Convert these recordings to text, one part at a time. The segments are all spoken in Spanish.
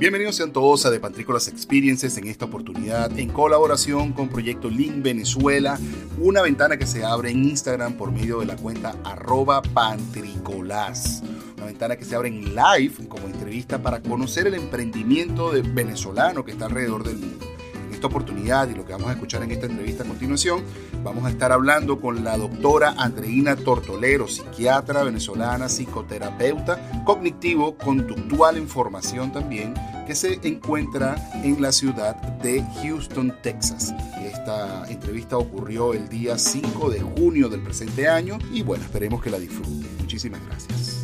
Bienvenidos sean todos a The Pantrícolas Experiences en esta oportunidad en colaboración con Proyecto Link Venezuela, una ventana que se abre en Instagram por medio de la cuenta arroba pantricolas. Una ventana que se abre en live como entrevista para conocer el emprendimiento de venezolano que está alrededor del mundo esta oportunidad y lo que vamos a escuchar en esta entrevista a continuación, vamos a estar hablando con la doctora Andreina Tortolero, psiquiatra venezolana, psicoterapeuta cognitivo, conductual en formación también, que se encuentra en la ciudad de Houston, Texas. Esta entrevista ocurrió el día 5 de junio del presente año y bueno, esperemos que la disfruten. Muchísimas gracias.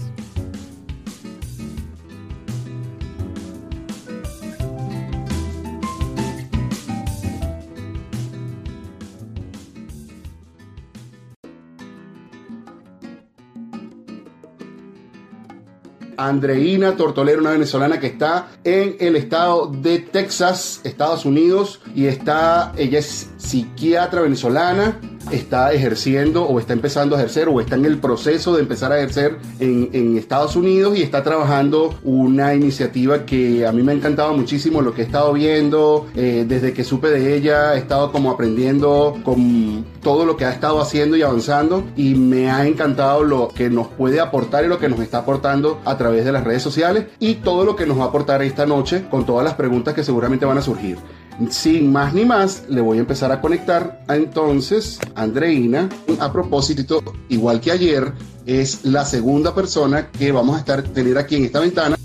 Andreina Tortolero, una venezolana que está en el estado de Texas, Estados Unidos, y está, ella es psiquiatra venezolana, está ejerciendo o está empezando a ejercer o está en el proceso de empezar a ejercer en, Estados Unidos y está trabajando una iniciativa que a mí me ha encantado muchísimo lo que he estado viendo eh, desde que supe de ella he estado como aprendiendo con todo lo que ha estado haciendo y avanzando y me ha encantado lo que nos puede aportar y lo que nos está aportando a través de las redes sociales y todo lo que nos va a aportar esta noche con todas las preguntas que seguramente van a surgir. Sin más ni más, le voy a empezar a conectar a entonces Andreina. A propósito, igual que ayer, es la segunda persona que vamos a estar tener aquí en esta ventana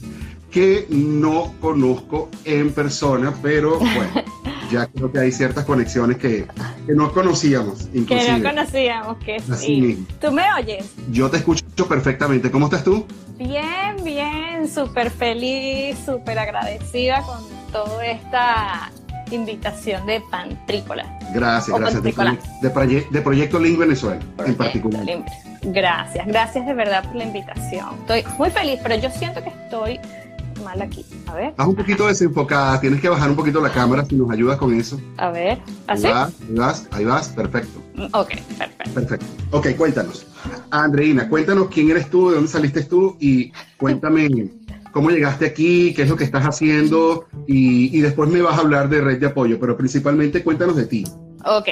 que no conozco en persona, pero bueno, ya creo que hay ciertas conexiones que, que no conocíamos. Que no conocíamos, que sí. ¿Tú me oyes? Yo te escucho perfectamente. ¿Cómo estás tú? Bien, bien, súper feliz, súper agradecida con toda esta invitación de Pantrícola. Gracias, gracias. De, de, Proyecto Link Venezuela, en particular. Gracias, gracias de verdad por la invitación. Estoy muy feliz, pero yo siento que estoy mal aquí. A ver. Estás un poquito desenfocada, tienes que bajar un poquito la cámara si nos ayudas con eso. A ver, ¿así? Ahí vas, ahí vas, ahí vas perfecto. Mm, ok, perfecto. Perfecto. Ok, cuéntanos. Andreina, cuéntanos quién eres tú, de dónde saliste tú y cuéntame cómo llegaste aquí, qué es lo que estás haciendo y, después me vas a hablar de red de apoyo, pero principalmente cuéntanos de ti. Ok,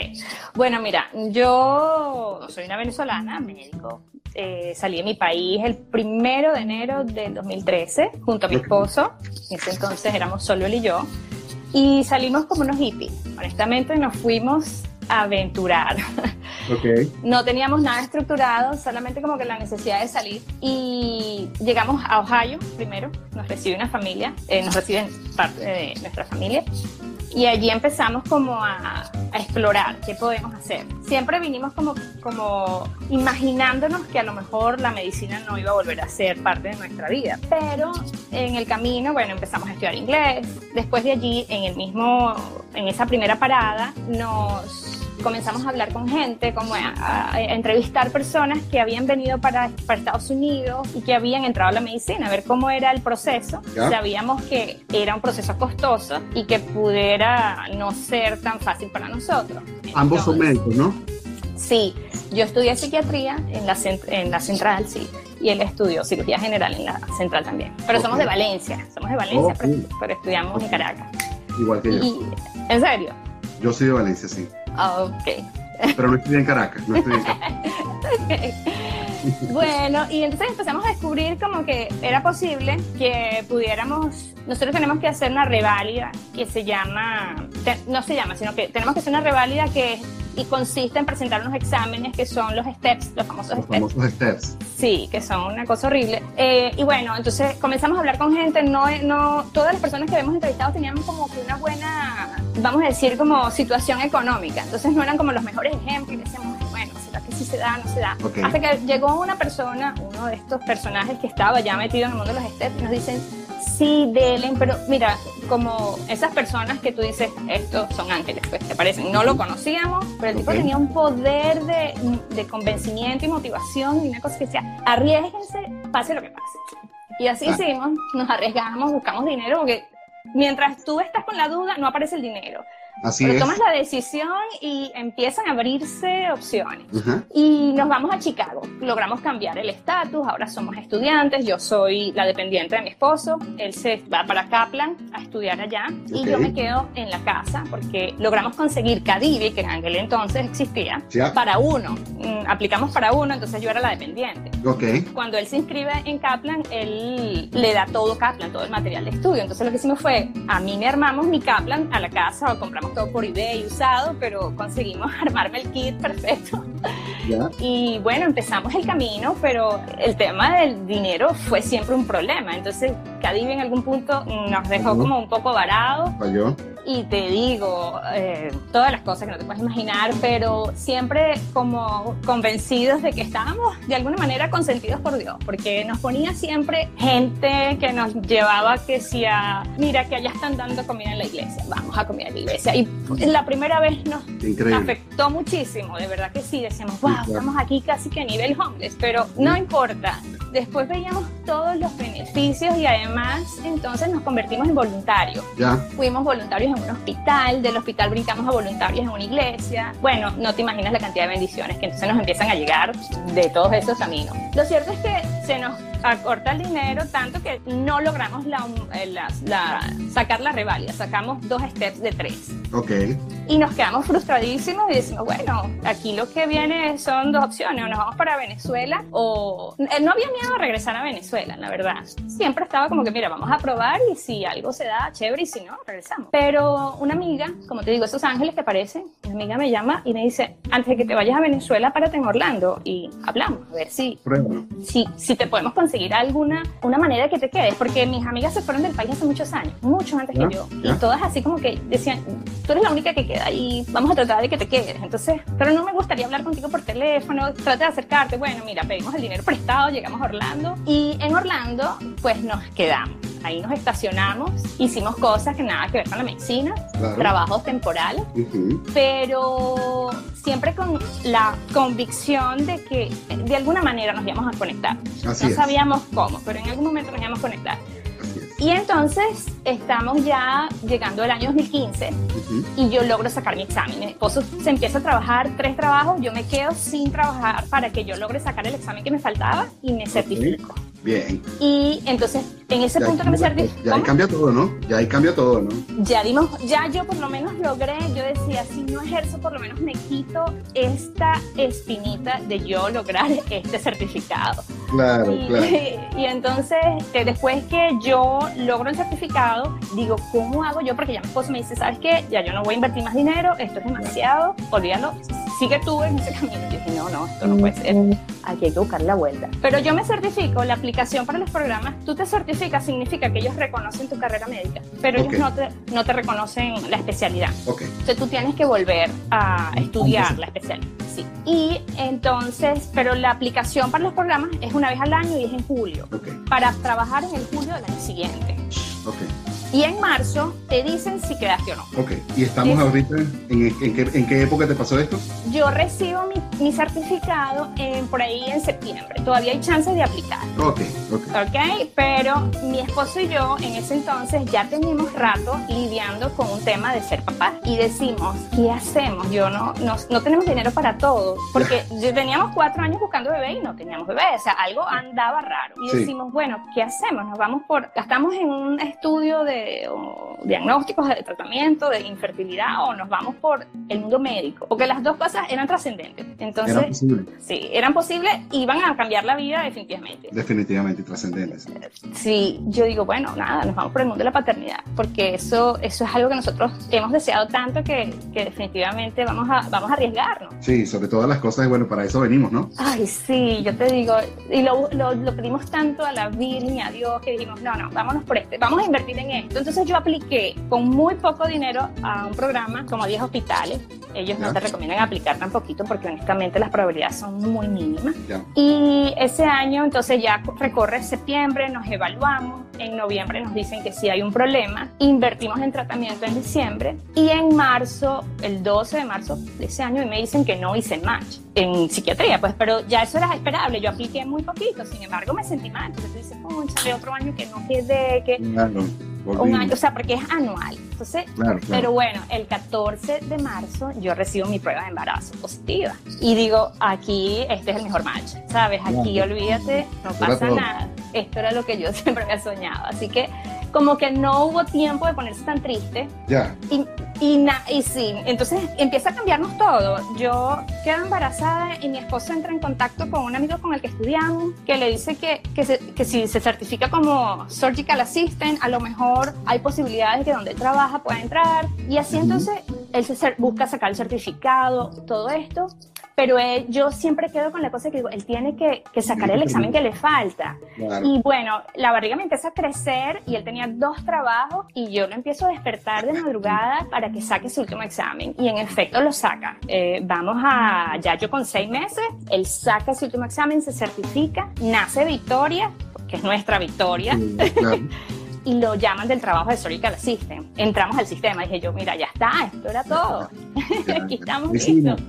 bueno, mira, yo soy una venezolana, médico. Eh, salí de mi país el primero de enero del 2013 junto a mi esposo. En ese entonces éramos solo él y yo. Y salimos como unos hippies. Honestamente, nos fuimos aventurar. Okay. No teníamos nada estructurado, solamente como que la necesidad de salir. Y llegamos a Ohio primero, nos recibe una familia, eh, nos reciben parte de nuestra familia. Y allí empezamos como a, a, explorar qué podemos hacer. Siempre vinimos como, como imaginándonos que a lo mejor la medicina no iba a volver a ser parte de nuestra vida. Pero en el camino, bueno, empezamos a estudiar inglés. Después de allí, en el mismo, en esa primera parada, nos comenzamos a hablar con gente, como a, entrevistar personas que habían venido para, para, Estados Unidos y que habían entrado a la medicina, a ver cómo era el proceso. Sabíamos que era un proceso costoso y que pudiera no ser tan fácil para nosotros. Ambos son médicos, ¿no? Sí, yo estudié psiquiatría en la, en la central, sí, y él estudió cirugía general en la central también. Pero somos de Valencia, somos de Valencia, pero, estudiamos en Caracas. Igual que yo. ¿En serio? Yo soy de Valencia, sí. Ah, ok. Pero no estoy en Caracas, no estoy en Caracas. Bueno, y entonces empezamos a descubrir como que era posible que pudiéramos, nosotros tenemos que hacer una reválida que se llama, no se llama, sino que tenemos que hacer una reválida que y consiste en presentar unos exámenes que son los STEPS, los famosos los steps. Famosos steps. Sí, que son una cosa horrible. Eh, y bueno, entonces comenzamos a hablar con gente, no, no, todas las personas que habíamos entrevistado tenían como que una buena, vamos a decir, como situación económica, entonces no eran como los mejores ejemplos y decíamos, bueno, ¿será que sí se da, no se da? Hasta que llegó una persona, uno de estos personajes que estaba ya metido en el mundo de los steps, y nos dicen, sí, Delen, pero mira, como esas personas que tú dices, estos son ángeles, pues te parecen. No lo conocíamos, pero el tipo tenía un poder de, de, convencimiento y motivación y una cosa que decía, arriesguense, pase lo que pase. Y así ah. hicimos, nos arriesgamos, buscamos dinero, porque mientras tú estás con la duda, no aparece el dinero. Así Pero es. tomas la decisión y empiezan a abrirse opciones. Ajá. Y nos vamos a Chicago. Logramos cambiar el estatus, ahora somos estudiantes, yo soy la dependiente de mi esposo, él se va para Kaplan a estudiar allá y Ok. yo me quedo en la casa porque logramos conseguir Cadivi, que en aquel entonces existía, Ya. para uno. Mm, Aplicamos para uno, entonces yo era la dependiente. Ok. Cuando él se inscribe en Kaplan, él le da todo Kaplan, todo el material de estudio. Entonces lo que hicimos fue, a mí me armamos mi Kaplan a la casa, o compramos todo por eBay usado, pero conseguimos armarme el kit perfecto. Ya. Y bueno, empezamos el camino, pero el tema del dinero fue siempre un problema. Entonces, Cadivi en algún punto nos dejó como un poco varados Falló. y te digo eh, todas las cosas que no te puedes imaginar, pero siempre como convencidos de que estábamos de alguna manera consentidos por Dios, porque nos ponía siempre gente que nos llevaba que decía, mira que allá están dando comida en la iglesia, vamos a comer en la iglesia. Y la primera vez nos afectó muchísimo, de verdad que sí, decíamos, wow, claro. estamos aquí casi que a nivel homeless, pero no importa. Después veíamos todos los beneficios y además entonces nos convertimos en voluntarios Ya. fuimos voluntarios en un hospital, del hospital brincamos a voluntarios en una iglesia. Bueno, no te imaginas la cantidad de bendiciones que entonces nos empiezan a llegar de todos esos caminos. Lo cierto es que se nos acorta el dinero tanto que no logramos la, eh, la- la- sacar la reválida, sacamos dos steps de tres. Ok. Y nos quedamos frustradísimos y decimos, bueno, aquí lo que viene son dos opciones, o nos vamos para Venezuela o... eh, No había miedo a regresar a Venezuela, la verdad. Siempre estaba como que, mira, vamos a probar y si algo se da, chévere, y si no, regresamos. Pero una amiga, como te digo, esos ángeles que aparecen, mi amiga me llama y me dice, antes de que te vayas a Venezuela, párate en Orlando y hablamos, a ver si si, si te podemos conseguir alguna una manera de que te quedes, porque mis amigas se fueron del país hace muchos años, muchos antes Ya, que yo, ya. y todas así como que decían, tú eres la única que queda y vamos a tratar de que te quedes, entonces, pero no me gustaría hablar contigo por teléfono, trata de acercarte, bueno, mira, pedimos el dinero prestado, llegamos a Orlando y en Orlando pues nos quedamos. Ahí nos estacionamos, hicimos cosas que nada que ver con la medicina, Claro. trabajos temporales, pero siempre con la convicción de que de alguna manera nos íbamos a conectar. Así no es. sabíamos cómo, pero en algún momento nos íbamos a conectar. Y entonces estamos ya llegando al año 2015 Ujú. y yo logro sacar mi examen. Mi esposo se empieza a trabajar tres trabajos, yo me quedo sin trabajar para que yo logre sacar el examen que me faltaba y me certifico. Bien. Y entonces, en ese Ya, punto que me certifico, ya ahí cambia todo, ¿no? Ya ahí cambia todo, ¿no? ya dimos, ya yo por lo menos logré, yo decía, si no ejerzo, por lo menos me quito esta espinita de yo lograr este certificado. Claro, Y, claro. y entonces, que después que yo logro el certificado, digo, ¿cómo hago yo? Porque ya mi esposo me dice, ¿sabes qué? Ya yo no voy a invertir más dinero, esto es demasiado, olvídalo, sigue tú en ese camino. Yo dije, no, no, esto no puede ser, aquí hay que buscar la vuelta. Pero yo me certifico, la aplicación para los programas, tú te certificas, significa que ellos reconocen tu carrera médica, pero Ok. ellos no te, no te reconocen la especialidad. Ok. Entonces tú tienes que volver a estudiar la especialidad. Sí. Y entonces, pero la aplicación para los programas es una vez al año y es en julio, Ok. para trabajar en el julio del año siguiente. Ok. Y en marzo te dicen si quedaste o no. Ok. ¿Y estamos Es- ahorita en, en qué, en qué época te pasó esto? Yo recibo mi, mi certificado en- por ahí en septiembre. Todavía hay chances de aplicar. Ok, ok. ¿ok? Pero mi esposo y yo en ese entonces ya teníamos rato lidiando con un tema de ser papá y decimos, ¿qué hacemos? Yo no, no, no tenemos dinero para todo, porque yo teníamos cuatro años buscando bebé y no teníamos bebé, o sea, algo andaba raro. Y Sí. decimos, bueno, ¿qué hacemos? Nos vamos por, gastamos en un estudio de o, diagnósticos de tratamiento de infertilidad o nos vamos por el mundo médico, porque las dos cosas eran trascendentes. Entonces, Era posible. sí, eran posibles y iban a cambiar la vida definitivamente. Definitivamente trascendentes. Sí, yo digo, bueno, nada, nos vamos por el mundo de la paternidad, porque eso, eso es algo que nosotros hemos deseado tanto que, que definitivamente vamos a, vamos a arriesgarnos. Sí, sobre todas las cosas, bueno, para eso venimos, ¿no? Ay, sí, yo te digo, y lo, lo, lo pedimos tanto a la Virgen y a Dios que dijimos, no, no, vámonos por este, vamos a invertir en esto. Entonces yo apliqué con muy poco dinero a un programa como 10 hospitales. Ellos no Ya. te recomiendan aplicar tan poquito porque honestamente las probabilidades son muy mínimas. Ya. Y ese año entonces ya recorre septiembre, nos evaluamos, en noviembre nos dicen que sí hay un problema, invertimos en tratamiento en diciembre y en marzo, el 12 de marzo de ese año, me dicen que no hice match en psiquiatría, pues, pero ya eso era esperable, yo apliqué muy poquito, sin embargo me sentí mal, entonces tú dices, conchale, otro año que no quedé, que... Claro. Un año, o sea, porque es anual. Entonces, pero bueno, el 14 de marzo yo recibo mi prueba de embarazo positiva y digo, aquí este es el mejor match, ¿sabes? Aquí olvídate, no pasa nada. Esto era lo que yo siempre había soñado. Así que como que no hubo tiempo de ponerse tan triste. Ya. Y, y, y sí, entonces empieza a cambiarnos todo. Yo quedo embarazada y mi esposo entra en contacto con un amigo con el que estudiamos, que le dice que, que, que si se certifica como Surgical Assistant, a lo mejor hay posibilidades de que donde él trabaja pueda entrar. Y así entonces él se busca sacar el certificado, todo esto pero yo siempre quedo con la cosa que digo, él tiene que, que sacar el examen que le falta. Y bueno, la barriga me empieza a crecer y él tenía dos trabajos y yo lo empiezo a despertar de madrugada para que saque su último examen. Y en efecto lo saca. Eh, vamos a, ya yo con seis meses, él saca su último examen, se certifica, nace Victoria, que es nuestra Victoria. y lo llaman del trabajo de Surgical Assistant. Entramos al sistema, dije yo, mira, ya está, esto era todo. Aquí estamos listos.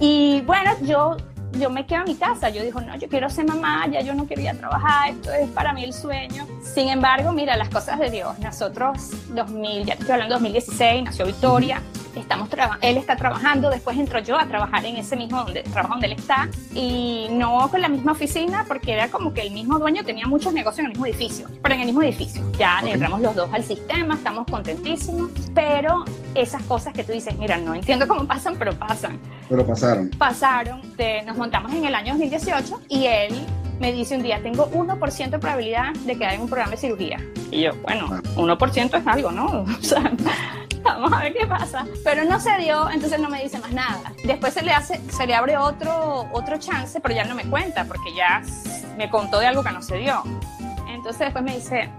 Y bueno, yo, yo me quedo en mi casa. Yo digo, no, yo quiero ser mamá, ya yo no quería trabajar, esto es para mí el sueño. Sin embargo, mira, las cosas de Dios. Nosotros, 2000, ya estoy hablando de 2016, nació Victoria estamos él está trabajando, después entro yo a trabajar en ese mismo donde, trabajo donde él está y no con la misma oficina porque era como que el mismo dueño tenía muchos negocios en el mismo edificio, pero en el mismo edificio. Ya entramos los dos al sistema, estamos contentísimos, pero esas cosas que tú dices, mira, no entiendo cómo pasan, pero pasan. Pero pasaron. Pasaron, nos montamos en el año 2018 y él me dice un día, tengo 1% de probabilidad de quedar en un programa de cirugía. Y yo, bueno, 1% ah. es algo, ¿no? O sea, vamos a ver qué pasa. Pero no se dio, entonces no me dice más nada. Después se le, hace, se le abre otro, otro chance, pero ya no me cuenta, porque ya me contó de algo que no se dio. Entonces después me dice,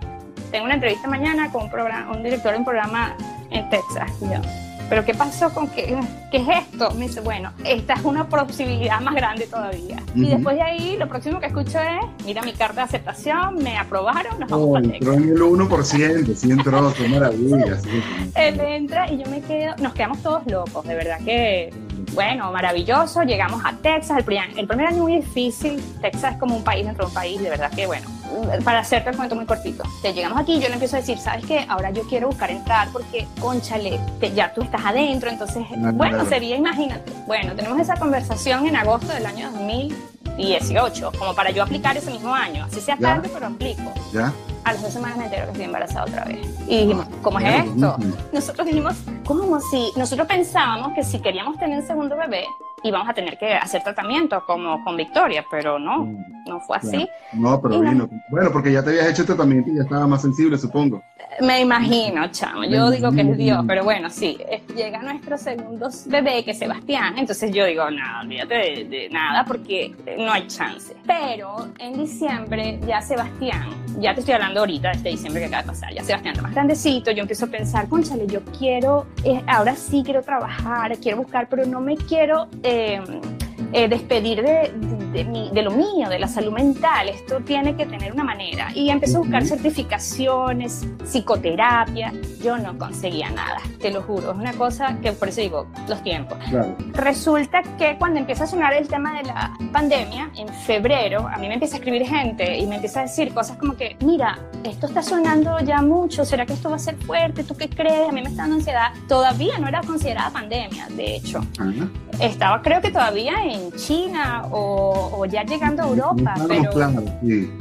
tengo una entrevista mañana con un, programa, un director de un programa en Texas. Y yo, ¿pero qué pasó con qué, qué es esto? Me dice, bueno, esta es una posibilidad más grande todavía. Y después de ahí, lo próximo que escucho es, mira mi carta de aceptación, me aprobaron, nos vamos oh, entró en el 1%, sí entró, qué maravilla. Él entra y yo me quedo, nos quedamos todos locos, de verdad que bueno, maravilloso, llegamos a Texas, el, el primer año muy difícil, Texas es como un país dentro de un país, de verdad que bueno, para hacerte el cuento muy cortito, te llegamos aquí yo le empiezo a decir, ¿sabes qué? Ahora yo quiero buscar entrar porque, conchale, ya tú estás adentro, entonces, bueno, sería, imagínate, bueno, tenemos esa conversación en agosto del año 2018, como para yo aplicar ese mismo año, así sea tarde, pero aplico. ¿Ya? a las dos semanas me entero que estoy embarazada otra vez. Y dijimos, ¿cómo es esto? Nosotros dijimos, ¿cómo si? Nosotros pensábamos que si queríamos tener un segundo bebé, íbamos a tener que hacer tratamiento como con Victoria, pero no, mm. no fue así. No, pero vino. Bueno, porque ya te habías hecho tratamiento y ya estaba más sensible, supongo. Me imagino, chamo. Yo digo que es Dios, pero bueno, sí. Llega nuestro segundo bebé, que es Sebastián. Entonces yo digo, no, olvídate de, de nada porque no hay chance. Pero en diciembre ya Sebastián, ya te estoy hablando ahorita de este diciembre que acaba de pasar, ya Sebastián más grandecito. Yo empiezo a pensar, conchale, yo quiero, eh, ahora sí quiero trabajar, quiero buscar, pero no me quiero eh, eh, despedir de, de, lo mío, de la salud mental. Esto tiene que tener una manera. Y empecé a buscar certificaciones, psicoterapia. Yo no conseguía nada, te lo juro. Es una cosa que por eso digo, los tiempos. Resulta que cuando empieza a sonar el tema de la pandemia, en febrero, a mí me empieza a escribir gente y me empieza a decir cosas como que, mira, esto está sonando ya mucho, ¿será que esto va a ser fuerte? ¿Tú qué crees? A mí me está dando ansiedad. Todavía no era considerada pandemia, de hecho. Estaba creo que todavía en China o o, ya llegando a Europa. pero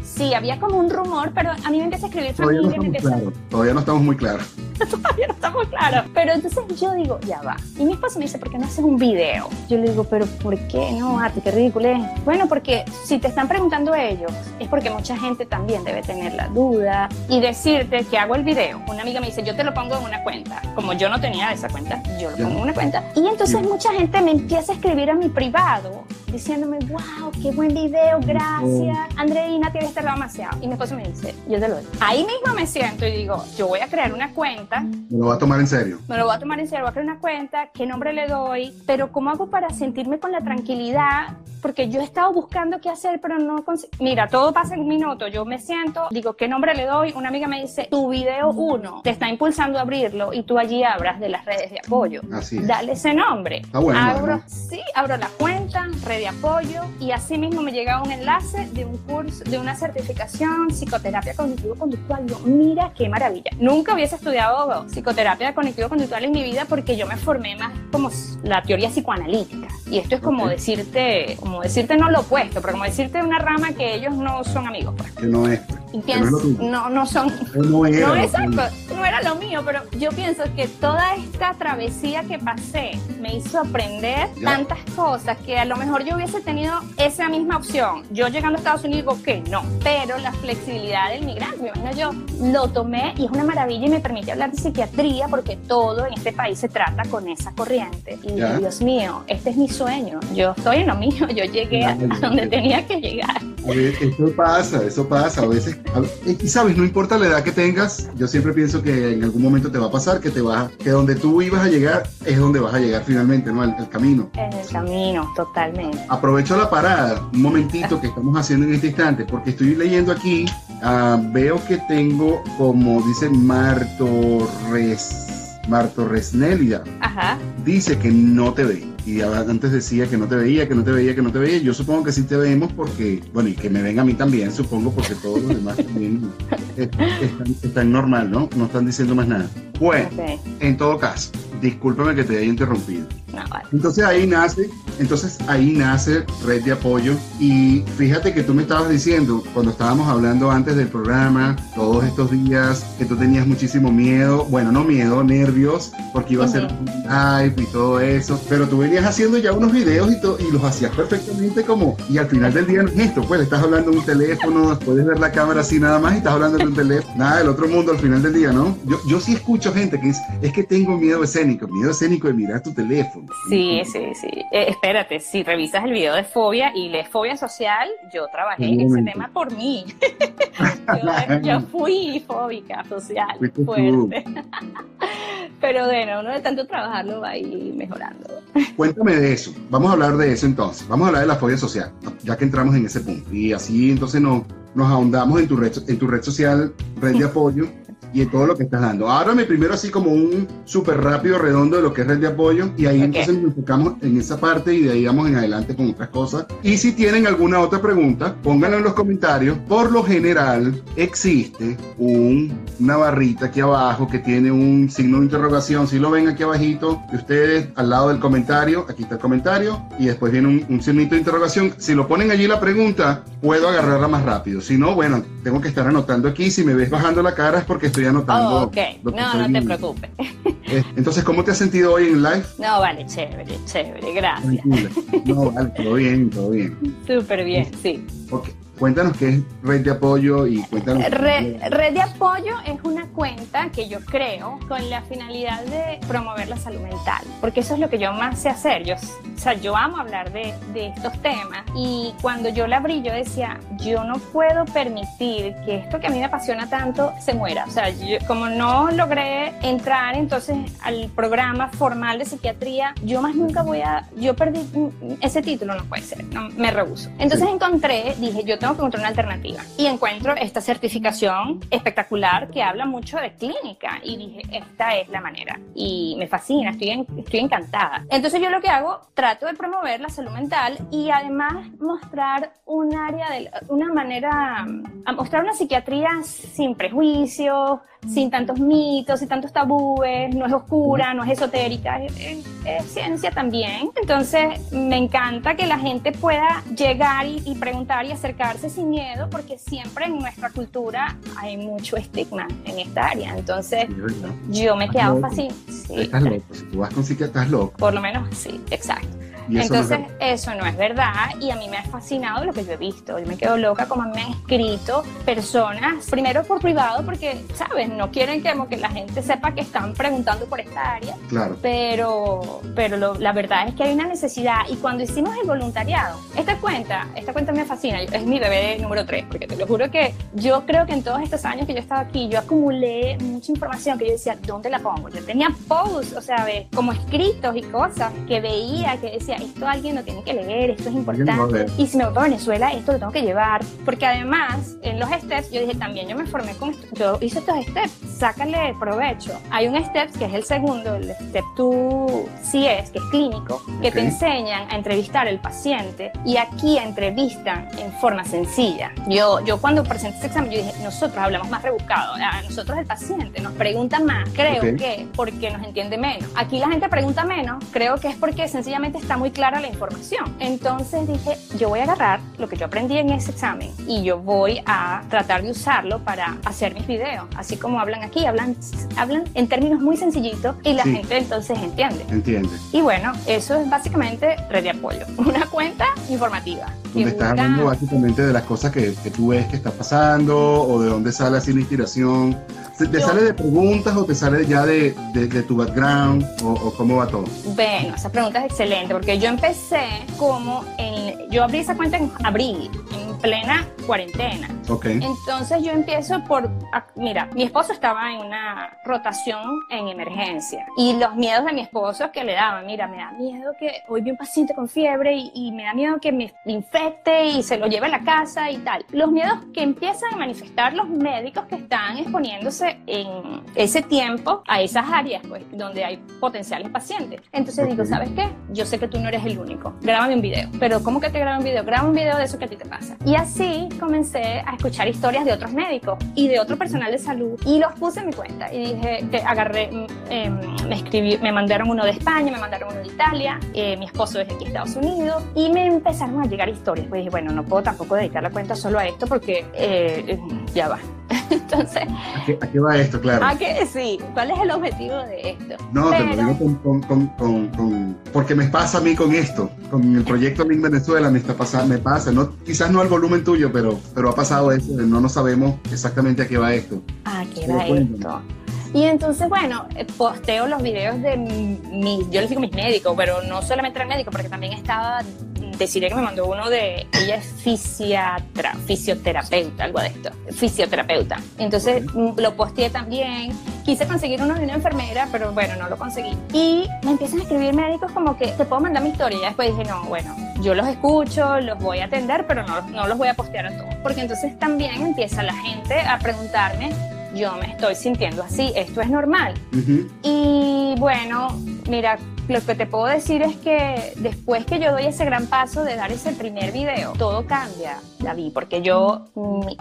sí. había como un rumor, pero a mí me empieza a escribir Todavía familia. No Todavía no estamos muy claros. Todavía no estamos claros. Pero entonces yo digo, ya va. Y mi esposo me dice, ¿por qué no haces un video? Yo le digo, pero ¿por qué no, Ati? Qué ridículo es. Bueno, porque si te están preguntando ellos, es porque mucha gente también debe tener la duda y decirte que hago el video. Una amiga me dice, yo te lo pongo en una cuenta. Como yo no tenía esa cuenta, yo lo pongo en una cuenta. Y entonces mucha gente me empieza a escribir a mi privado diciéndome, wow, qué buen video, gracias. Andreina, tienes este demasiado. Y mi esposo me dice, yo te lo doy. Ahí mismo me siento y digo, yo voy a crear una cuenta. Me lo va a tomar en serio. Me lo voy a tomar en serio, voy a crear una cuenta, qué nombre le doy, pero ¿cómo hago para sentirme con la tranquilidad? Porque yo he estado buscando qué hacer, pero no consigo. Mira, todo pasa en un minuto. Yo me siento, digo, ¿qué nombre le doy? Una amiga me dice, tu video uno te está impulsando a abrirlo y tú allí abras de las redes de apoyo. Así es. Dale ese nombre. Está bueno, abro, ¿no? sí, abro la cuenta, red de apoyo y así mismo me llega un enlace de un curso, de una certificación psicoterapia cognitivo-conductual. Yo, mira qué maravilla. Nunca hubiese estudiado psicoterapia cognitivo-conductual en mi vida porque yo me formé más como la teoría psicoanalítica. Y esto es como decirte, como decirte no lo opuesto, pero como decirte una rama que ellos no son amigos. Pues. Que no es. pues. Y pienso, no, no son, No era no, lo exacto, tuyo. no era lo mío, pero yo pienso que toda esta travesía que pasé me hizo aprender Ya. tantas cosas que a lo mejor yo hubiese tenido esa misma opción. Yo llegando a Estados Unidos digo que no, pero la flexibilidad del migrante, me imagino yo, lo tomé y es una maravilla y me permite hablar de psiquiatría porque todo en este país se trata con esa corriente. Y Ya. Dios mío, este es mi sueño, yo estoy en lo mío, yo llegué a, Ya, ya, a donde tenía que llegar. A eso pasa, eso pasa. A veces, a- y sabes, no importa la edad que tengas, yo siempre pienso que en algún momento te va a pasar, que te vas, que donde tú ibas a llegar es donde vas a llegar finalmente, ¿no? El, el camino. En el camino, totalmente. Aprovecho la parada, un momentito que estamos haciendo en este instante, porque estoy leyendo aquí, ah, veo que tengo, como dice Marto Res, Marto Resnélida, Ajá. dice que no te ve. Y antes decía que no te veía, que no te veía, que no te veía. Yo supongo que sí te vemos porque, bueno, y que me ven a mí también, supongo, porque todos los demás también están, están normal, ¿no? No están diciendo más nada. Bueno, en todo caso, discúlpame que te haya interrumpido. No, vale. Entonces ahí nace, entonces ahí nace Red de Apoyo y fíjate que tú me estabas diciendo cuando estábamos hablando antes del programa, todos estos días que tú tenías muchísimo miedo, bueno, no miedo, nervios, porque iba a ser live y todo eso, pero tú venías haciendo ya unos videos y, los hacías perfectamente como, y al final del día no es esto, pues estás hablando en un teléfono, puedes ver la cámara así nada más y estás hablando en un teléfono, nada del otro mundo al final del día, ¿no? Yo, yo sí escucho gente que dice, es que tengo miedo escénico, miedo escénico de mirar tu teléfono. Sí, sí, sí. Eh, espérate, si revisas el video de fobia y lees fobia social, yo trabajé ese tema por mí. yo, yo fui fóbica social, Fuiste fuerte. Pero bueno, uno de tanto trabajarlo va a ir mejorando. Cuéntame de eso. Vamos a hablar de eso entonces. Vamos a hablar de la fobia social, ya que entramos en ese punto. Y así entonces nos, nos ahondamos en tu, red, en tu red social, red de apoyo y en todo lo que estás dando. Háblame primero así como un súper rápido, redondo de lo que es red de apoyo y ahí Ok. entonces nos enfocamos en esa parte y de ahí vamos en adelante con otras cosas. Y si tienen alguna otra pregunta, pónganlo en los comentarios. Por lo general existe un- una barrita aquí abajo que tiene un signo de interrogación. Si lo ven aquí abajito, de ustedes al lado del comentario, aquí está el comentario y después viene un, un signito de interrogación. Si lo ponen allí la pregunta, puedo agarrarla más rápido. Si no, bueno, tengo que estar anotando aquí. Si me ves bajando la cara es porque estoy anotando. Oh, ok, no, estoy no te preocupes. Eh, Entonces, ¿cómo te has sentido hoy en live? No, vale, chévere, chévere, gracias. Tranquila. No, vale, todo bien, todo bien. Súper bien, sí. Ok, cuéntanos qué es red de apoyo y cuéntanos. Red, Red de Apoyo es una cuenta que yo creo con la finalidad de promover la salud mental, porque eso es lo que yo más sé hacer. Yo, o sea, yo amo hablar de, de estos temas y cuando yo la abrí yo decía, yo no puedo permitir que esto que a mí me apasiona tanto se muera. O sea, yo- como no logré entrar entonces al programa formal de psiquiatría, yo más nunca voy a, yo perdí mm, ese título, no puede ser, no, me rehuso. Entonces Sí. encontré, dije, yo tengo que encontrar una alternativa. Y encuentro esta certificación espectacular que habla mucho de clínica. Y dije, esta es la manera. Y me fascina, estoy, en- estoy encantada. Entonces yo lo que hago, trato de promover la salud mental y además mostrar un área, de, una manera, a mostrar una psiquiatría sin prejuicios, sin tantos mitos y tantos tabúes, no es oscura, no es esotérica, es, es- es ciencia también. Entonces, me encanta que la gente pueda llegar y, y preguntar y acercarse sin miedo, porque siempre en nuestra cultura hay mucho estigma en esta área. Entonces, yo me he quedado fácil. Sí, Estás loco. Si tú vas con psiquiatra, estás loco. por lo menos sí, exacto. Entonces, eso no es verdad y a mí me ha fascinado lo que yo he visto. Yo me quedo loca como me han escrito personas, primero por privado, porque, ¿sabes? No quieren que, que la gente sepa que están preguntando por esta área. Claro. Pero, pero la verdad es que hay una necesidad y cuando hicimos el voluntariado, esta cuenta, esta cuenta me fascina, es mi bebé número 3, porque te lo juro que yo creo que en todos estos años que yo estaba aquí, yo acumulé mucha información que yo decía, ¿dónde la pongo? Yo tenía posts, o sea, como escritos y cosas que veía, que decía, esto alguien lo tiene que leer, esto es importante. Y si me voy a Venezuela, esto lo tengo que llevar. Porque además, en los steps, yo dije, también yo me formé con esto, yo hice estos steps, sácale provecho. Hay un step que es el segundo, el step 2 CS, que es clínico, que te enseñan a entrevistar al paciente y aquí entrevistan en forma sencilla. Yo, yo cuando presenté este examen, yo dije, nosotros hablamos más rebuscado, a nosotros el paciente nos pregunta más, creo que porque nos entiende menos. Aquí la gente pregunta menos, creo que es porque sencillamente está muy clara la información. Entonces dije, yo voy a agarrar lo que yo aprendí en ese examen y yo voy a tratar de usarlo para hacer mis videos. Así como hablan aquí, hablan, hablan en términos muy sencillitos y la gente entonces entiende. Entiende. Y bueno, eso es básicamente red de apoyo, una cuenta informativa. Donde estás hablando básicamente de las cosas que, que, tú ves que está pasando o de dónde sale así la inspiración. ¿Te, sale de preguntas o te sale ya de, de, tu background o, o, cómo va todo? Bueno, esa pregunta es excelente porque yo empecé como en... Yo abrí esa cuenta en abril, en plena cuarentena. Okay. Entonces yo empiezo por, mira, mi esposo estaba en una rotación en emergencia y los miedos de mi esposo que le daban, mira, me da miedo que hoy vi un paciente con fiebre y, me da miedo que me infecte y se lo lleve a la casa y tal. Los miedos que empiezan a manifestar los médicos que están exponiéndose en ese tiempo a esas áreas, pues, donde hay potenciales pacientes. Entonces digo, ¿sabes qué? Yo sé que tú no eres el único. Grábame un video. Pero ¿cómo que te grabo un video? Graba un video de eso que a ti te pasa. Y así comencé a escuchar historias de otros médicos y de otro personal de salud y los puse en mi cuenta y dije, que agarré, em, me escribí, me mandaron uno de España, me mandaron uno de Italia, eh, mi esposo es de aquí Estados Unidos y me empezaron a llegar historias. Pues dije, bueno, no puedo tampoco dedicar la cuenta solo a esto porque eh, ya va. Entonces, ¿A qué, va esto, claro? ¿A qué? Sí, ¿cuál es el objetivo de esto? No, te lo digo con, con, con, porque me pasa a mí con esto, con el proyecto Link Venezuela me está pasando, me pasa, no, quizás no al volumen tuyo, pero, pero ha pasado eso, no no sabemos exactamente a qué va esto. ¿A qué va esto? Y entonces, bueno, eh, posteo los videos de mi, yo les digo mis médicos, pero no solamente el médico, porque también estaba deciré que me mandó uno de, ella es fisiatra, fisioterapeuta, algo de esto, fisioterapeuta. Entonces mm, lo posteé también, quise conseguir uno de una enfermera, pero bueno, no lo conseguí. Y me empiezan a escribir médicos como que, ¿te puedo mandar mi historia? Y después dije, no, bueno, yo los escucho, los voy a atender, pero no, no los voy a postear a todos. Porque entonces también empieza la gente a preguntarme, yo me estoy sintiendo así, esto es normal. Y bueno, mira, lo que te puedo decir es que después que yo doy ese gran paso de dar ese primer video, todo cambia, David, porque yo,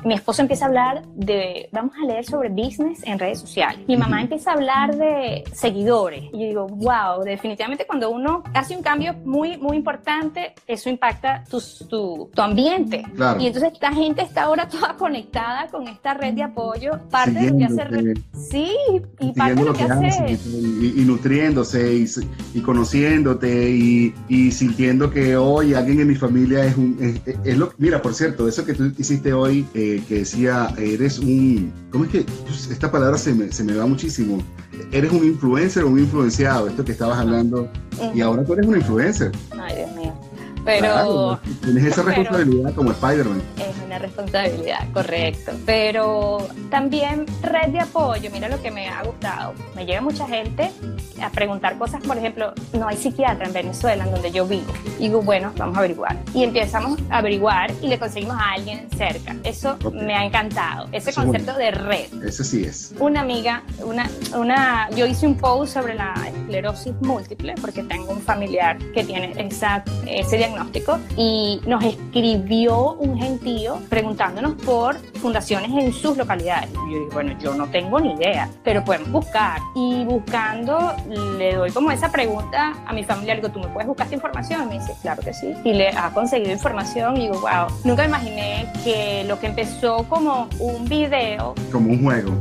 mi, esposo empieza a hablar de, vamos a leer sobre business en redes sociales. Mi mamá empieza a hablar de seguidores. Y yo digo, wow, definitivamente cuando uno hace un cambio muy, muy importante, eso impacta tu, tu, tu ambiente. Y entonces esta gente está ahora toda conectada con esta red de apoyo, parte de lo que hace... Sí, y parte de lo que, hace... Y, nutriéndose y, y conociéndote y, y, sintiendo que hoy alguien en mi familia es un... Es, es lo, mira, por cierto, eso que tú hiciste hoy, eh, que decía, eres un, ¿cómo es que pues, esta palabra se me, se me va muchísimo? Eres un influencer o un influenciado, esto que estabas hablando, y ahora tú eres un influencer. Ay, Dios mío. Pero. tienes esa responsabilidad como Spider-Man. Es una responsabilidad, correcto. Pero también red de apoyo, mira lo que me ha gustado. Me llega mucha gente a preguntar cosas, por ejemplo, no hay psiquiatra en Venezuela, en donde yo vivo. Y digo, bueno, vamos a averiguar. Y empezamos a averiguar y le conseguimos a alguien cerca. Eso me ha encantado. Ese concepto de red. Ese sí es. Una amiga, una, una, yo hice un post sobre la esclerosis múltiple porque tengo un familiar que tiene esa, ese diagnóstico y nos escribió un gentío preguntándonos por fundaciones en sus localidades. Y yo digo, bueno, yo no tengo ni idea, pero podemos buscar. Y buscando, le doy como esa pregunta a mi familia, digo, ¿tú me puedes buscar esta información? Y me dice, claro que sí. Y le ha conseguido información y digo, wow, nunca imaginé que lo que empezó como un video. Como un juego.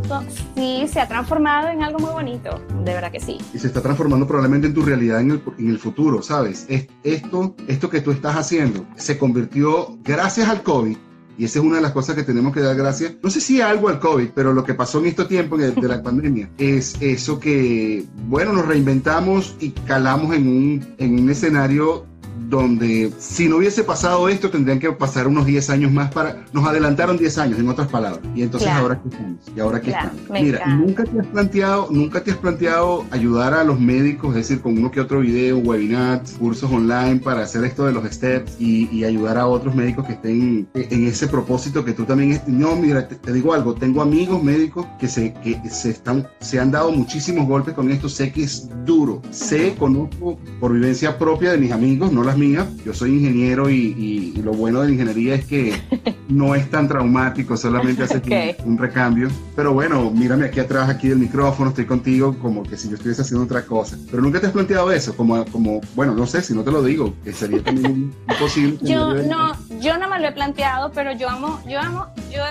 Sí, se ha transformado en algo muy bonito, de verdad que sí. Y se está transformando probablemente en tu realidad en el, en el futuro, ¿sabes? esto, esto que tú estás haciendo se convirtió, gracias al COVID, y esa es una de las cosas que tenemos que dar gracias. No sé si algo al COVID, pero lo que pasó en este tiempo de la pandemia es eso que, bueno, nos reinventamos y calamos en un, en un escenario donde si no hubiese pasado esto tendrían que pasar unos 10 años más para... Nos adelantaron 10 años, en otras palabras. Y entonces ahora qué estamos. Y ahora qué estamos. Mira, nunca te has planteado, nunca te has planteado ayudar a los médicos, es decir, con uno que otro video, webinars, cursos online para hacer esto de los steps y, ayudar a otros médicos que estén en ese propósito que tú también... No, mira, te, digo algo, tengo amigos médicos que se, que se, están, se han dado muchísimos golpes con esto, sé que es duro, sé, conozco por vivencia propia de mis amigos, no las mías. Yo soy ingeniero y, lo bueno de la ingeniería es que no es tan traumático, solamente hace un, recambio. Pero bueno, mírame aquí atrás, aquí del micrófono, estoy contigo como que si yo estuviese haciendo otra cosa. Pero nunca te has planteado eso, como, como bueno, no sé, si no te lo digo, que sería también imposible. yo no, yo no me lo he planteado, pero yo amo, yo amo, yo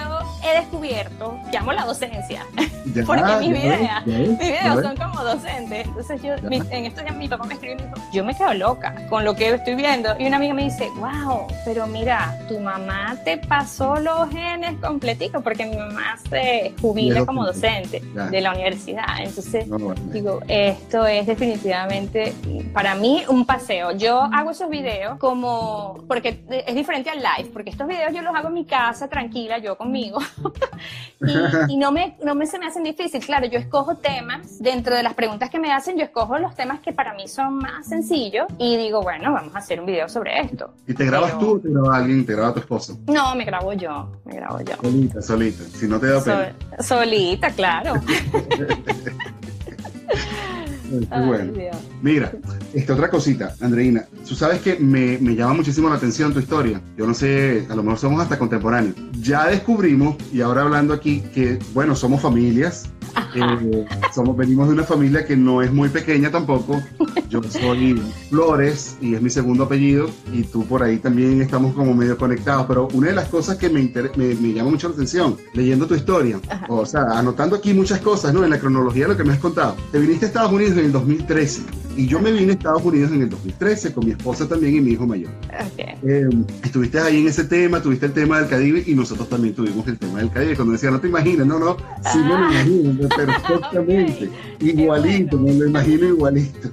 he descubierto que amo la docencia. porque mis videos, mis videos son como docentes. Entonces yo, en estos días mi papá me escribió y me dijo, yo me quedo loca con lo que estoy viendo. Y una amiga me dice, wow, pero mira, tu mamá te pasó los genes completitos porque mi mamá se jubila como docente de la universidad. Entonces, digo, esto es definitivamente para mí un paseo. Yo hago esos videos como, porque es diferente al live, porque estos videos yo los hago en mi casa, tranquila, yo conmigo. y, y no, me, no me se me hacen difícil. Claro, yo escojo temas, dentro de las preguntas que me hacen, yo escojo los temas que para mí son más sencillos y digo, bueno, vamos a hacer un video sobre esto. ¿Y te grabas tú o te graba alguien? ¿Te graba tu esposo? No, me grabo yo, me grabo yo. Solita, solita, si no te da pena. solita, claro. bueno. Mira, esta otra cosita, Andreina. Tú sabes que me, me, llama muchísimo la atención tu historia. Yo no sé, a lo mejor somos hasta contemporáneos. Ya descubrimos, y ahora hablando aquí, que, bueno, somos familias, eh, somos, venimos de una familia que no es muy pequeña tampoco. Yo soy Flores y es mi segundo apellido y tú por ahí también estamos como medio conectados. Pero una de las cosas que me, me, me llama mucho la atención, leyendo tu historia, o sea, anotando aquí muchas cosas, ¿no? En la cronología de lo que me has contado. Te viniste a Estados Unidos en el 2013 y yo me vine a Estados Unidos en el 2013 con mi esposa también y mi hijo mayor. Eh, estuviste ahí en ese tema, tuviste el tema del Caribe y nosotros también tuvimos el tema del Caribe. Cuando decía, no te imaginas, no, no, sí me lo ah. imagino, perfectamente, igualito, me lo imagino igualito.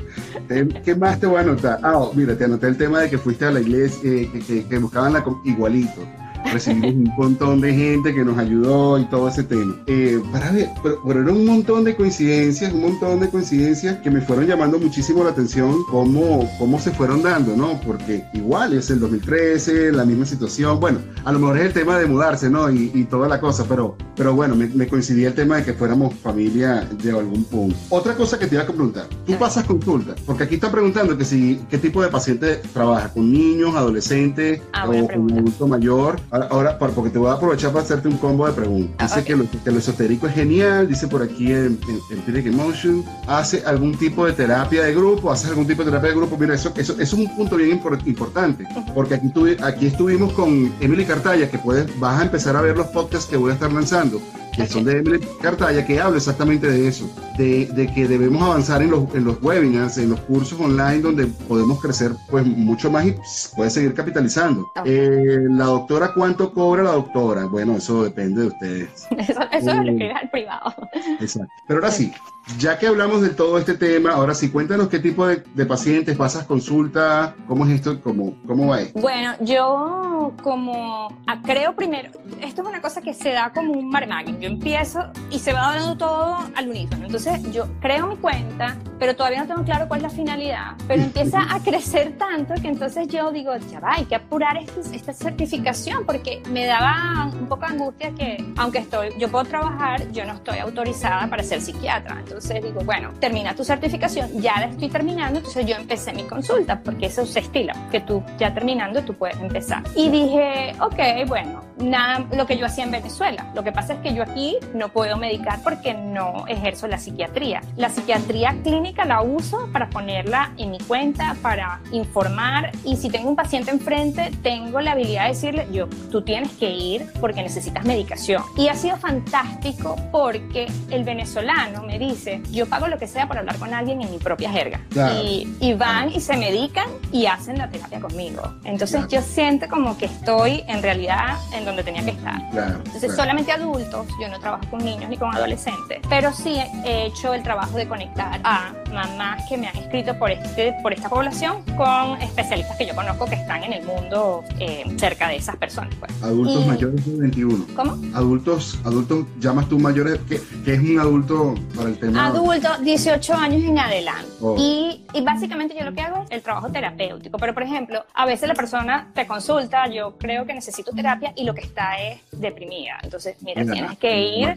¿Qué más te voy a anotar? Ah, mira, te anoté el tema de que fuiste a la iglesia, eh, que, que, buscaban la igualito recibimos un montón de gente que nos ayudó y todo ese tema. Eh, para ver, pero, pero, era un montón de coincidencias, un montón de coincidencias que me fueron llamando muchísimo la atención cómo, cómo se fueron dando, ¿no? Porque igual es el 2013, la misma situación. Bueno, a lo mejor es el tema de mudarse, ¿no? Y, y toda la cosa, pero, pero bueno, me, me, coincidía el tema de que fuéramos familia de algún punto. Otra cosa que te iba a preguntar, tú pasas consulta, porque aquí está preguntando que si, qué tipo de paciente trabaja, con niños, adolescentes ah, o con un adulto mayor. Ahora, porque te voy a aprovechar para hacerte un combo de preguntas. Dice que, lo, esotérico es genial, dice por aquí en, Empiric Emotion. ¿Hace algún tipo de terapia de grupo? ¿Hace algún tipo de terapia de grupo? Mira, eso, eso, es un punto bien importante, porque aquí, aquí estuvimos con Emily Cartaya, que puedes, vas a empezar a ver los podcasts que voy a estar lanzando que son de Emily Cartaya, que habla exactamente de eso, de, de que debemos avanzar en los, en los, webinars, en los cursos online, donde podemos crecer pues mucho más y puede seguir capitalizando. Eh, la doctora, ¿cuánto cobra la doctora? Bueno, eso depende de ustedes. Eso, eso es lo que es al privado. Exacto. Pero ahora sí, ya que hablamos de todo este tema, ahora sí, cuéntanos qué tipo de, pacientes pasas consulta, cómo es esto, cómo, cómo va esto. Bueno, yo como ah, creo primero, esto es una cosa que se da como un marmagging. Yo empiezo y se va dando todo al unísono. Entonces yo creo mi cuenta, pero todavía no tengo claro cuál es la finalidad. Pero empieza a crecer tanto que entonces yo digo, ya va, hay que apurar este, esta certificación porque me daba un poco de angustia que, aunque estoy, yo puedo trabajar, yo no estoy autorizada para ser psiquiatra. Entonces digo, bueno, termina tu certificación, ya la estoy terminando, entonces yo empecé mi consulta porque eso se estila, que tú ya terminando tú puedes empezar. Y dije, ok, bueno, nada, lo que yo hacía en Venezuela. Lo que pasa es que yo aquí no puedo medicar porque no ejerzo la psiquiatría. La psiquiatría clínica la uso para ponerla en mi cuenta, para informar y si tengo un paciente enfrente, tengo la habilidad de decirle, yo, tú tienes que ir porque necesitas medicación. Y ha sido fantástico porque el venezolano me dice, yo pago lo que sea para hablar con alguien en mi propia jerga. Y, y, van y se medican y hacen la terapia conmigo. Entonces yo siento como que estoy en realidad en donde tenía que estar. Entonces solamente adultos, yo no trabajo con niños ni con adolescentes, pero sí he hecho el trabajo de conectar a mamás que me han escrito por, este, por esta población con especialistas que yo conozco que están en el mundo eh, cerca de esas personas. Pues. Adultos mayores de 21. ¿Cómo? Adultos, adultos, llamas tú mayores, que, es un adulto para el tema. Adulto, 18 años en adelante. Oh. Y, y básicamente yo lo que hago es el trabajo terapéutico. Pero por ejemplo, a veces la persona te consulta, yo creo que necesito terapia y lo que está es deprimida. Entonces, mira, tienes que ir,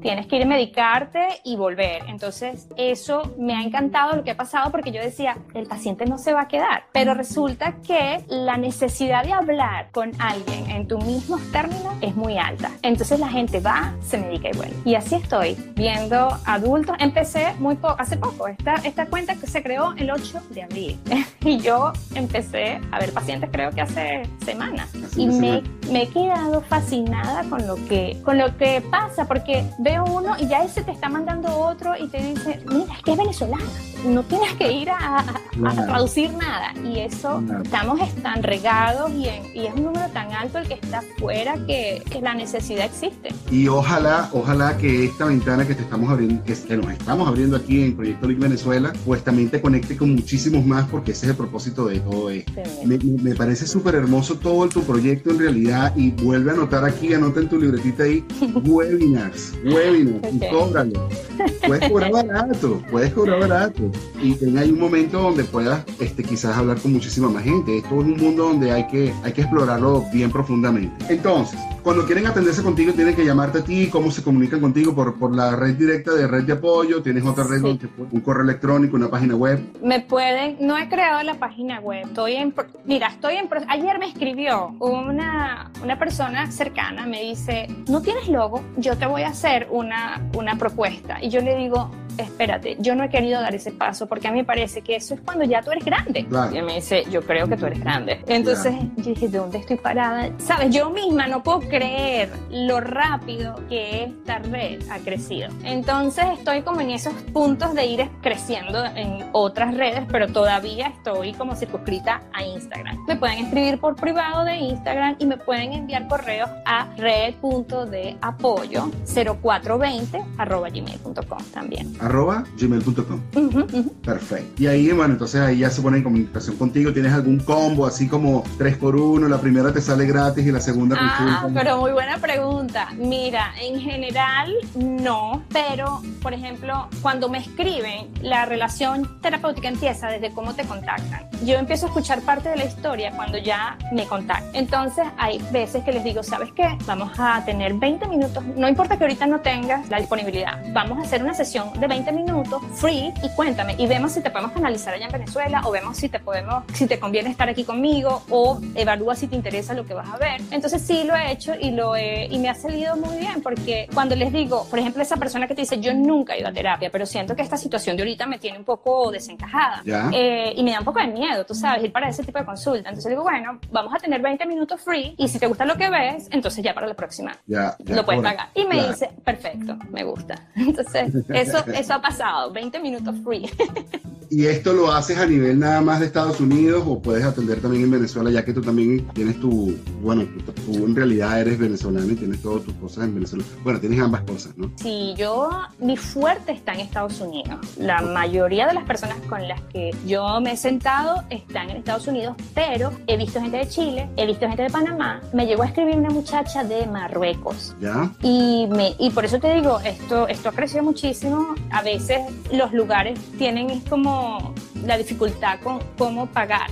tienes que ir a medicarte y volver. Entonces, eso me ha encantado lo que ha pasado porque yo decía, el paciente no se va a quedar. Pero resulta que la necesidad de hablar con alguien en tu mismos términos es muy alta. Entonces la gente va, se medica y vuelve. Y así estoy, viendo adultos. Empecé muy poco, hace poco, esta, esta cuenta que se creó el 8 de abril. y yo empecé a ver pacientes creo que hace semanas. y me, me, he quedado fascinada con lo, que, con lo que pasa, porque veo uno y ya ese te está mandando otro y te dice, mira, es que es venezolana no tienes que ir a, traducir nada. Y eso, estamos tan regados y, y, es un número tan alto el que está afuera que, que, la necesidad existe. Y ojalá, ojalá que esta ventana que te estamos abriendo, que, nos estamos abriendo aquí en Proyecto Link Venezuela, pues también te conecte con muchísimos más porque ese es el propósito de todo esto. Me, me, parece súper hermoso todo tu proyecto en realidad y vuelve a anotar aquí, anota en tu libretita ahí, webinars, webinars, y cóbralo. Puedes cobrar barato, puedes cobrar barato y que hay un momento donde puedas este, quizás hablar con muchísima más gente. Esto es un mundo donde hay que, hay que explorarlo bien profundamente. Entonces, cuando quieren atenderse contigo, tienen que llamarte a ti. ¿Cómo se comunican contigo? Por, por la red directa de red de apoyo. ¿Tienes otra red, un correo electrónico, una página web? Me pueden, no he creado la página web. Estoy en, mira, estoy en, ayer me escribió una, una persona cercana, me dice, ¿no tienes logo? Yo te voy a hacer una, una propuesta. Y yo le digo, espérate, yo no he querido dar ese paso porque a mí me parece que eso es cuando ya tú eres grande. Y él me dice, yo creo que tú eres grande. Entonces yo dije, ¿de dónde estoy parada? Sabes, yo misma no puedo creer lo rápido que esta red ha crecido. Entonces estoy como en esos puntos de ir creciendo en otras redes, pero todavía estoy como circunscrita a Instagram. Me pueden escribir por privado de Instagram y me pueden enviar correos a red.deapoyo 0420 arroba gmail.com también arroba gmail.com. Perfecto. Y ahí, bueno, entonces ahí ya se pone en comunicación contigo. ¿Tienes algún combo así como 3 por 1 La primera te sale gratis y la segunda Ah, pero muy buena pregunta. Mira, en general no, pero por ejemplo, cuando me escriben, la relación terapéutica empieza desde cómo te contactan. Yo empiezo a escuchar parte de la historia cuando ya me contactan. Entonces hay veces que les digo, ¿sabes qué? Vamos a tener 20 minutos, no importa que ahorita no tengas la disponibilidad, vamos a hacer una sesión de 20 20 minutos free y cuéntame y vemos si te podemos canalizar allá en Venezuela o vemos si te podemos, si te conviene estar aquí conmigo o evalúa si te interesa lo que vas a ver. Entonces sí lo he hecho y, lo he, y me ha salido muy bien porque cuando les digo, por ejemplo, esa persona que te dice, yo nunca he ido a terapia, pero siento que esta situación de ahorita me tiene un poco desencajada eh, y me da un poco de miedo, tú sabes, ir para ese tipo de consulta. Entonces digo, bueno, vamos a tener 20 minutos free y si te gusta lo que ves, entonces ya para la próxima ya, lo puedes pagar. Y me dice, perfecto, me gusta. Entonces, eso, eso ha pasado, 20 minutos free. ¿Y esto lo haces a nivel nada más de Estados Unidos o puedes atender también en Venezuela, ya que tú también tienes tu, bueno, tú, en realidad eres venezolana y tienes todas tus cosas en Venezuela? Bueno, tienes ambas cosas, ¿no? Sí, yo, mi fuerte está en Estados Unidos. La mayoría de las personas con las que yo me he sentado están en Estados Unidos, pero he visto gente de Chile, he visto gente de Panamá. Me llegó a escribir una muchacha de Marruecos. ¿Ya? Y, me, y por eso te digo, esto, esto ha crecido muchísimo. A veces los lugares tienen como la dificultad con cómo pagar.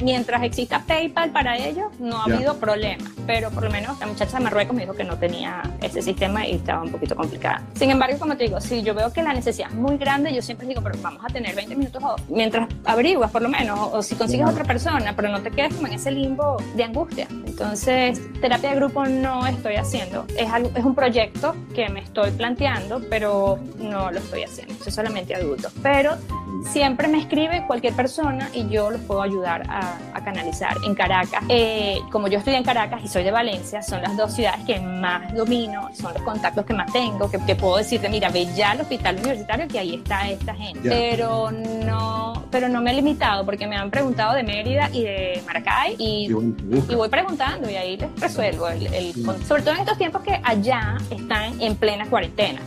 mientras exista PayPal para ellos, no ha habido problema, pero por lo menos la muchacha de Marruecos me dijo que no tenía ese sistema y estaba un poquito complicada. Sin embargo, como te digo, si yo veo que la necesidad es muy grande, yo siempre digo, pero vamos a tener 20 minutos mientras averiguas por lo menos, o, si consigues otra persona, pero no te quedes como en ese limbo de angustia. Entonces, terapia de grupo no estoy haciendo. Es, algo, es un proyecto que me estoy planteando, pero no lo estoy haciendo. Soy solamente adulto. Pero siempre me escribe cualquier persona y yo los puedo ayudar a, canalizar. En Caracas, eh, como yo estoy en Caracas y soy de Valencia, son las dos ciudades que más domino, son los contactos que más tengo, que, puedo decirte, mira, ve ya al hospital universitario que ahí está esta gente. Pero no, pero no me he limitado porque me han preguntado de Mérida y de Maracay y, y voy preguntando y ahí les resuelvo. El, sobre todo en estos tiempos que allá están en plena cuarentena.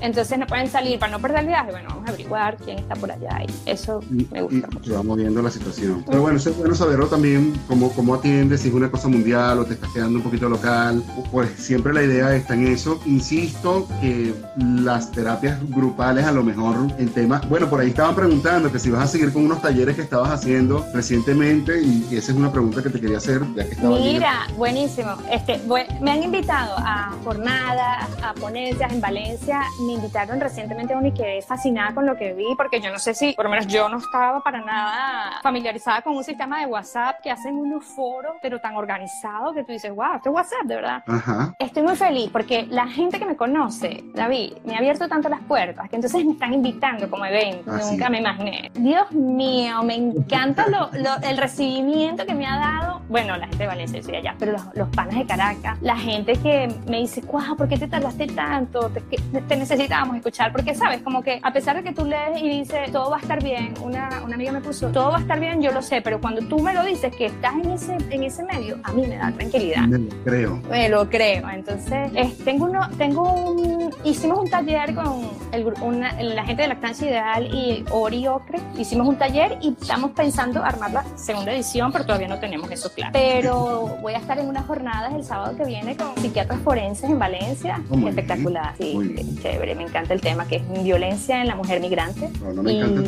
Entonces no pueden salir para no perder el viaje. Bueno, vamos a averiguar quién está por allá eso me gusta mucho. vamos viendo la situación. Pero bueno, es bueno saberlo también, cómo, cómo atiendes, si es una cosa mundial o te estás quedando un poquito local. Pues siempre la idea está en eso. Insisto que las terapias grupales a lo mejor en temas, bueno, por ahí estaban preguntando que si vas a seguir con unos talleres que estabas haciendo recientemente y, esa es una pregunta que te quería hacer ya que estaba Mira, buenísimo. Este, me han invitado a jornadas, a ponencias en Valencia. Me invitaron recientemente a una y quedé fascinada con lo que vi porque yo no sé si por lo menos yo no estaba para nada familiarizada con un sistema de WhatsApp que hacen unos foros, pero tan organizado que tú dices, wow, esto es WhatsApp, de verdad. Estoy muy feliz porque la gente que me conoce, David, me ha abierto tanto las puertas que entonces me están invitando como evento, ah, nunca me imaginé. Dios mío, me encanta lo, el recibimiento que me ha dado, bueno, la gente de Valencia, yo allá, pero los, panas de Caracas, la gente que me dice, wow, ¿por qué te tardaste tanto? Te, te necesitábamos escuchar, porque sabes, como que a pesar de que tú lees y dices, todo va a estar bien. Una, una, amiga me puso, todo va a estar bien, yo lo sé, pero cuando tú me lo dices que estás en ese, en ese medio, a mí me da tranquilidad. Me lo creo. Me lo creo. Entonces, tengo uno, tengo un, hicimos un taller con el, una, la gente de Lactancia Ideal y Ori Ocre. Hicimos un taller y estamos pensando armar la segunda edición, pero todavía no tenemos eso claro. Pero voy a estar en unas jornadas el sábado que viene con psiquiatras forenses en Valencia. Oh, Espectacular, sí, chévere. Me encanta el tema que es violencia en la mujer migrante. No, no me encanta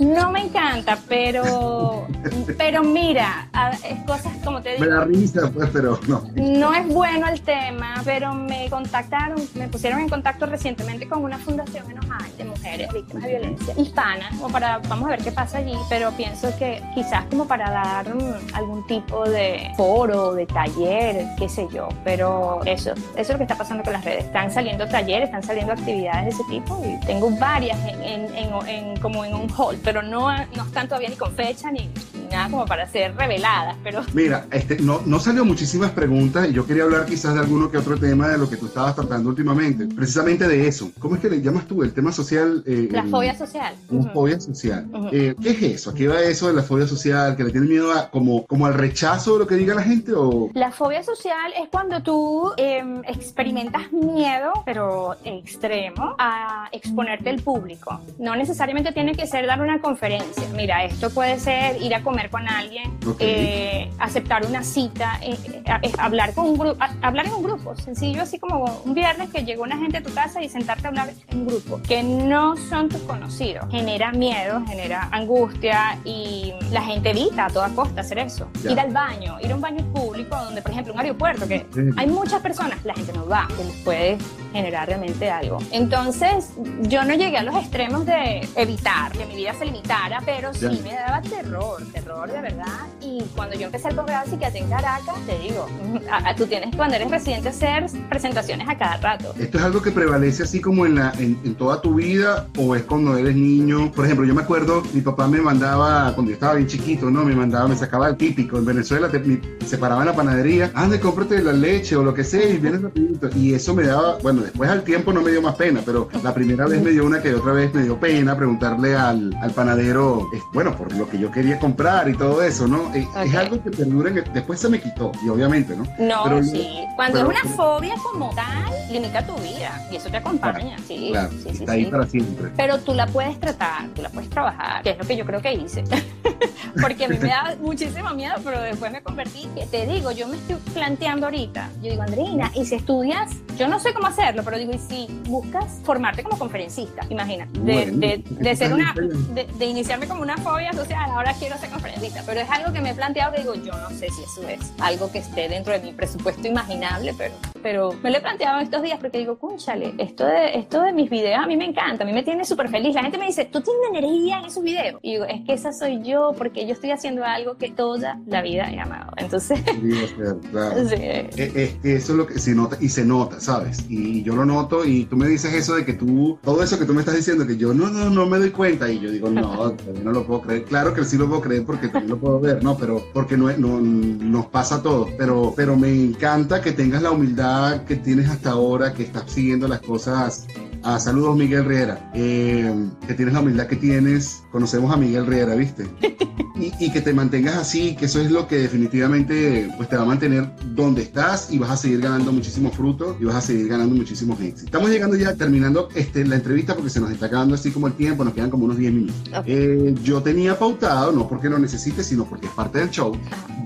no me encanta, pero, pero mira, es cosas como te digo. Me da risa, pues, pero no. No es bueno el tema, pero me contactaron, me pusieron en contacto recientemente con una fundación en Ohio de mujeres víctimas de violencia hispana, como para, vamos a ver qué pasa allí, pero pienso que quizás como para dar mm, algún tipo de foro, de taller, qué sé yo, pero eso, eso es lo que está pasando con las redes. Están saliendo talleres, están saliendo actividades de ese tipo y tengo varias en, en, como en un hall, pero no, no están todavía ni con fecha ni, nada como para ser reveladas. Pero... Mira, este, no, no salió muchísimas preguntas y yo quería hablar quizás de alguno que otro tema de lo que tú estabas tratando últimamente, precisamente de eso. ¿Cómo es que le llamas tú el tema social? Eh, la fobia social. La fobia social. Eh, ¿Qué es eso? ¿A qué va eso de la fobia social? ¿Que le tiene miedo a, como, como al rechazo de lo que diga la gente? O... La fobia social es cuando tú em, experimentas miedo, pero extremo, a exponerte al público. No necesariamente tiene que ser dar una conferencia. Mira, esto puede ser ir a comer con alguien, eh, aceptar una cita, eh, eh, hablar con un grupo, hablar en un grupo, sencillo, así como un viernes que llegó una gente a tu casa y sentarte a hablar en un grupo, que no son tus conocidos. Genera miedo, genera angustia y la gente evita a toda costa hacer eso. Ir al baño, ir a un baño público donde, por ejemplo, un aeropuerto, que hay muchas personas, la gente no va, que les puede generar realmente algo. Entonces, yo no llegué a los extremos de evitar que mi vida se limitara, pero sí me daba terror, terror de verdad. Y cuando yo empecé el programa de psiquiatría en Caracas, te digo, tú tienes cuando eres residente hacer presentaciones a cada rato. ¿Esto es algo que prevalece así como en, la, en, toda tu vida o es cuando eres niño? Por ejemplo, yo me acuerdo, mi papá me mandaba, cuando yo estaba bien chiquito, ¿no? Me mandaba, me sacaba el típico. En Venezuela te, se paraba en la panadería, ande, cómprate la leche o lo que sea y vienes rapidito. Y eso me daba, bueno, después al tiempo no me dio más pena, pero la primera vez me dio una que otra vez me dio pena preguntarle al, al panadero, bueno, por lo que yo quería comprar y todo eso, ¿no? Eh, es algo que perdura, después se me quitó, y obviamente, ¿no? No, sí. Cuando es una fobia como tal, limita tu vida y eso te acompaña, sí. Claro, sí, está ahí para siempre. Pero tú la puedes tratar, tú la puedes trabajar, que es lo que yo creo que hice. Porque a mí me da muchísimo miedo, pero después me convertí, te digo, yo me estoy planteando ahorita, yo digo, Andreina, y si estudias, yo no sé cómo hacerlo, pero digo, y si buscas formarte como conferencista, imagina, de, de, ser una, de, iniciarme como una fobia social, ahora quiero ser conferencista, pero es algo que me he planteado que digo, yo no sé si eso es algo que esté dentro de mi presupuesto imaginable, pero, pero me lo he planteado estos días porque digo, cúnchale, esto de, esto de mis videos a mí me encanta, a mí me tiene súper feliz. La gente me dice, tú tienes energía en esos videos. Y digo, es que esa soy yo porque yo estoy haciendo algo que toda la vida he amado. Entonces, eso es lo que se nota y se nota, ¿sabes? Y yo lo noto y tú me dices eso de que tú, todo eso que tú me estás diciendo, que yo no, no, no me doy cuenta y yo digo, no, no lo puedo creer. Claro que sí lo puedo creer porque también lo puedo ver, ¿no? Pero porque no, no nos pasa a todos. Pero, pero me encanta que tengas la humildad que tienes hasta ahora, que estás siguiendo las cosas Ah, saludos Miguel Riera. Eh, que tienes la humildad que tienes. Conocemos a Miguel Riera, ¿viste? Y, que te mantengas así, que eso es lo que definitivamente pues, te va a mantener donde estás y vas a seguir ganando muchísimos frutos y vas a seguir ganando muchísimos éxitos. Estamos llegando ya terminando este, la entrevista porque se nos está acabando así como el tiempo, nos quedan como unos 10 minutos. Eh, yo tenía pautado, no porque lo necesites, sino porque es parte del show.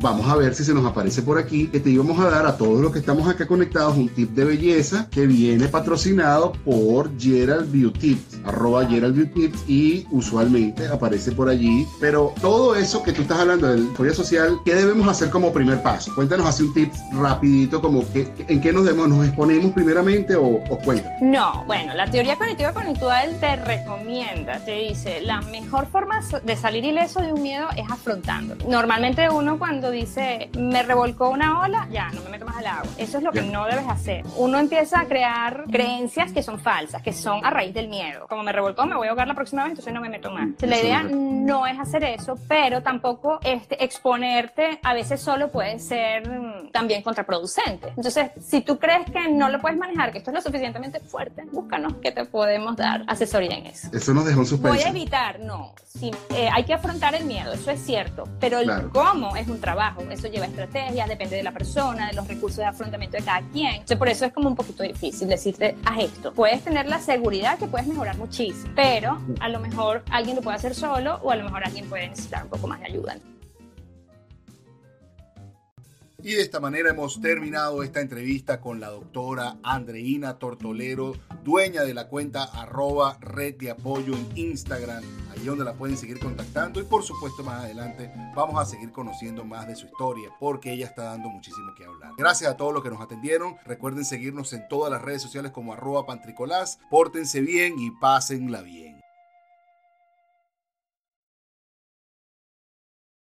Vamos a ver si se nos aparece por aquí, que te íbamos a dar a todos los que estamos acá conectados un tip de belleza que viene patrocinado por Gerald Beauty arroba Gerald Beauty y usualmente aparece por allí. Pero todo eso que tú estás hablando del fobia social, ¿qué debemos hacer como primer paso? Cuéntanos así un tip rapidito, como que, en qué nos debemos, nos exponemos primeramente o, o cuenta. No, bueno, la teoría cognitiva conductual te recomienda, te dice, la mejor forma de salir ileso de un miedo es afrontándolo. Normalmente uno cuando dice, me revolcó una ola, ya, no me meto más al agua. Eso es lo que no debes hacer. Uno empieza a crear creencias que son falsas, que son a raíz del miedo. Como me revolcó, me voy a ahogar la próxima vez, entonces no me meto más. la idea no es hacer eso, pero tampoco este, exponerte a veces solo puede ser mm, también contraproducente. Entonces, si tú crees que no lo puedes manejar, que esto es lo suficientemente fuerte, búscanos que te podemos dar asesoría en eso. Eso nos dejó un Voy a evitar, no. Sí, eh, hay que afrontar el miedo, eso es cierto, pero el cómo es un trabajo, eso lleva estrategias, depende de la persona, de los recursos de afrontamiento de cada quien. Entonces, por eso es como un poquito difícil decirte, haz esto. Puedes tener la seguridad que puedes mejorar muchísimo, pero a lo mejor alguien lo puede hacer solo o a lo mejor alguien puede necesitar un poco más de ayuda. Y de esta manera hemos terminado esta entrevista con la doctora Andreina Tortolero, dueña de la cuenta arroba red de apoyo en Instagram, ahí donde la pueden seguir contactando y por supuesto más adelante vamos a seguir conociendo más de su historia porque ella está dando muchísimo que hablar. Gracias a todos los que nos atendieron, recuerden seguirnos en todas las redes sociales como arroba pantricolás, pórtense bien y pásenla bien.